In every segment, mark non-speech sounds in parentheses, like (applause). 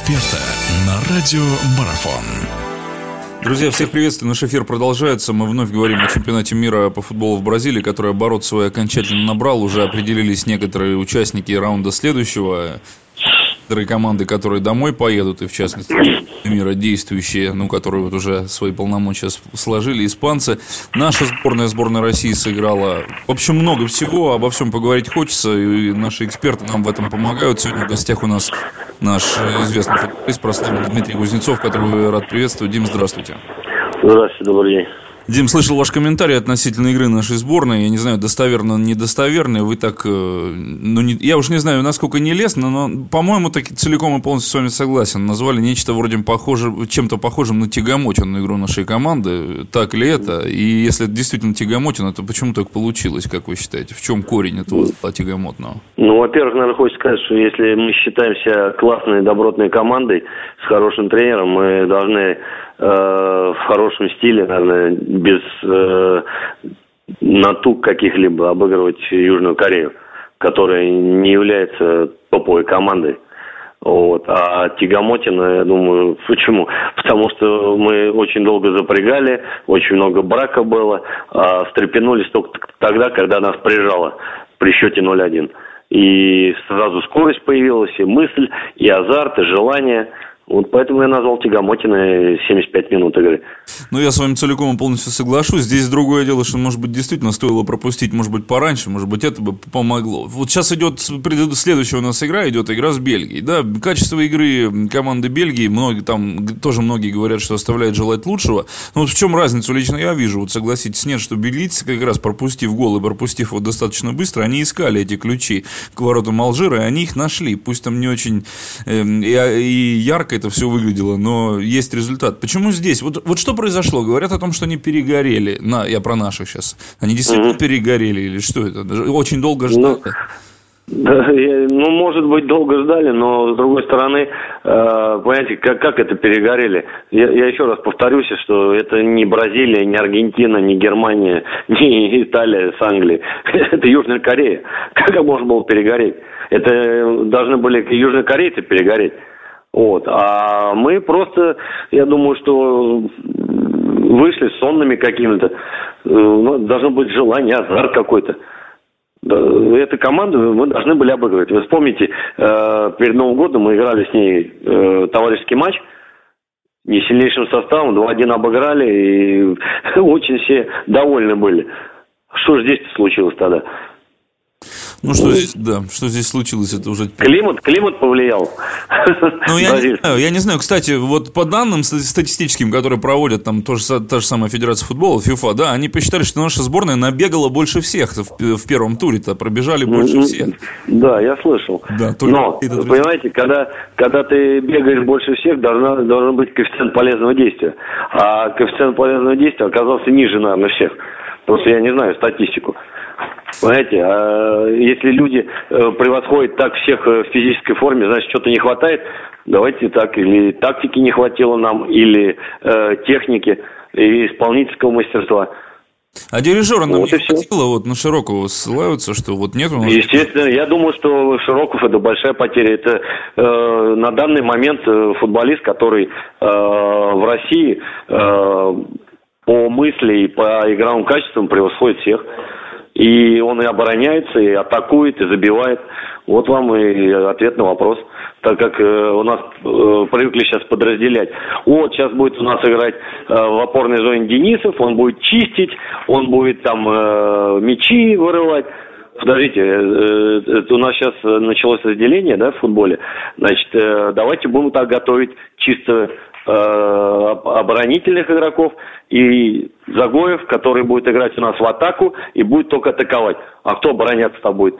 эксперта на радио Марафон. Друзья, всех приветствую. Наш эфир продолжается. Мы вновь говорим о чемпионате мира по футболу в Бразилии, который оборот свой окончательно набрал. Уже определились некоторые участники раунда следующего некоторые команды, которые домой поедут, и в частности мира действующие, ну, которые вот уже свои полномочия сложили, испанцы. Наша сборная, сборная России сыграла, в общем, много всего, обо всем поговорить хочется, и наши эксперты нам в этом помогают. Сегодня в гостях у нас наш известный футболист, прославленный Дмитрий Кузнецов, которого рад приветствовать. Дим, здравствуйте. Здравствуйте, добрый день. Дим, слышал ваш комментарий относительно игры нашей сборной. Я не знаю, достоверно, недостоверный. Вы так, э, ну, не, я уж не знаю, насколько не лестно, но, по-моему, так целиком и полностью с вами согласен. Назвали нечто вроде похоже, чем-то похожим на тягомотину игру нашей команды. Так ли это? И если это действительно тягомотина, то почему так получилось, как вы считаете? В чем корень этого тягомотного? Ну, во-первых, наверное, хочется сказать, что если мы считаемся классной, добротной командой с хорошим тренером, мы должны в хорошем стиле, наверное, без э, натуг каких-либо обыгрывать Южную Корею, которая не является топовой командой. Вот. А Тягомотина, я думаю, (laughs) почему? Потому что мы очень долго запрягали, очень много брака было, а встрепенулись только тогда, когда нас прижало при счете 0-1. И сразу скорость появилась, и мысль, и азарт, и желание – вот поэтому я назвал Тягомотина 75 минут игры. Ну, я с вами целиком и полностью соглашусь. Здесь другое дело, что, может быть, действительно стоило пропустить, может быть, пораньше, может быть, это бы помогло. Вот сейчас идет, следующая у нас игра, идет игра с Бельгией. Да, качество игры команды Бельгии, многие, там тоже многие говорят, что оставляет желать лучшего. Но вот в чем разницу лично я вижу, вот согласитесь, нет, что бельгийцы, как раз пропустив гол и пропустив его достаточно быстро, они искали эти ключи к воротам Алжира, и они их нашли. Пусть там не очень э, и ярко это все выглядело, но есть результат. Почему здесь? Вот, вот что произошло? Говорят о том, что они перегорели. На, я про наших сейчас. Они действительно mm-hmm. перегорели или что это? Очень долго ждали. Ну, да, ну, может быть, долго ждали, но с другой стороны, э, понимаете, как, как это перегорели? Я, я еще раз повторюсь, что это не Бразилия, не Аргентина, не Германия, (laughs) не Италия с Англией. (laughs) Это Южная Корея. Как можно было перегореть? Это должны были южнокорейцы перегореть. Вот. А мы просто, я думаю, что вышли сонными какими-то. Э, ну, должно быть желание, азарт какой-то. Эту команду мы должны были обыгрывать. Вы вспомните, э, перед Новым годом мы играли с ней э, товарищеский матч. Не сильнейшим составом, 2-1 обыграли, и (laughs) очень все довольны были. Что же здесь случилось тогда? Ну, что здесь, да, что здесь случилось, это уже... Климат, климат повлиял. Ну, я не знаю, я не знаю. Кстати, вот по данным статистическим, которые проводят там тоже, та же самая Федерация футбола, ФИФА, да, они посчитали, что наша сборная набегала больше всех в, в первом туре-то, пробежали больше ну, всех. Да, я слышал. Да, Но, понимаете, когда, когда ты бегаешь больше всех, должна, должен быть коэффициент полезного действия. А коэффициент полезного действия оказался ниже, наверное, всех. Просто я не знаю статистику. Понимаете, а если люди э, превосходят так всех э, в физической форме, значит, что-то не хватает. Давайте так, или тактики не хватило нам, или э, техники, и исполнительского мастерства. А дирижера нам вот не хватило, вот на Широкову ссылаются, что вот нет у нас... Естественно, я думаю, что Широков это большая потеря. Это э, на данный момент э, футболист, который э, в России э, по мысли и по игровым качествам превосходит всех. И он и обороняется, и атакует, и забивает. Вот вам и ответ на вопрос. Так как э, у нас э, привыкли сейчас подразделять. Вот сейчас будет у нас играть э, в опорной зоне Денисов, он будет чистить, он будет там э, мячи вырывать. Подождите, э, э, у нас сейчас началось разделение, да, в футболе. Значит, э, давайте будем так готовить чисто э, оборонительных игроков и Загоев, который будет играть у нас в атаку и будет только атаковать. А кто обороняться-то будет?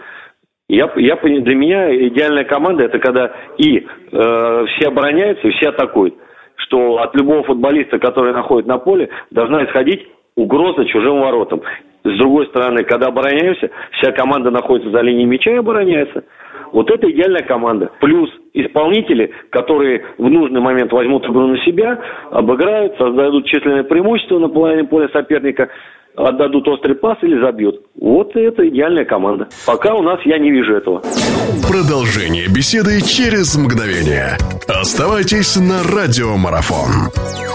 Я, я, для меня идеальная команда это когда и э, все обороняются, и все атакуют. Что от любого футболиста, который находит на поле, должна исходить угроза чужим воротам. С другой стороны, когда обороняемся, вся команда находится за линией мяча и обороняется. Вот это идеальная команда. Плюс исполнители, которые в нужный момент возьмут игру на себя, обыграют, создадут численное преимущество на половине поля соперника отдадут острый пас или забьют. Вот это идеальная команда. Пока у нас я не вижу этого. Продолжение беседы через мгновение. Оставайтесь на радиомарафон.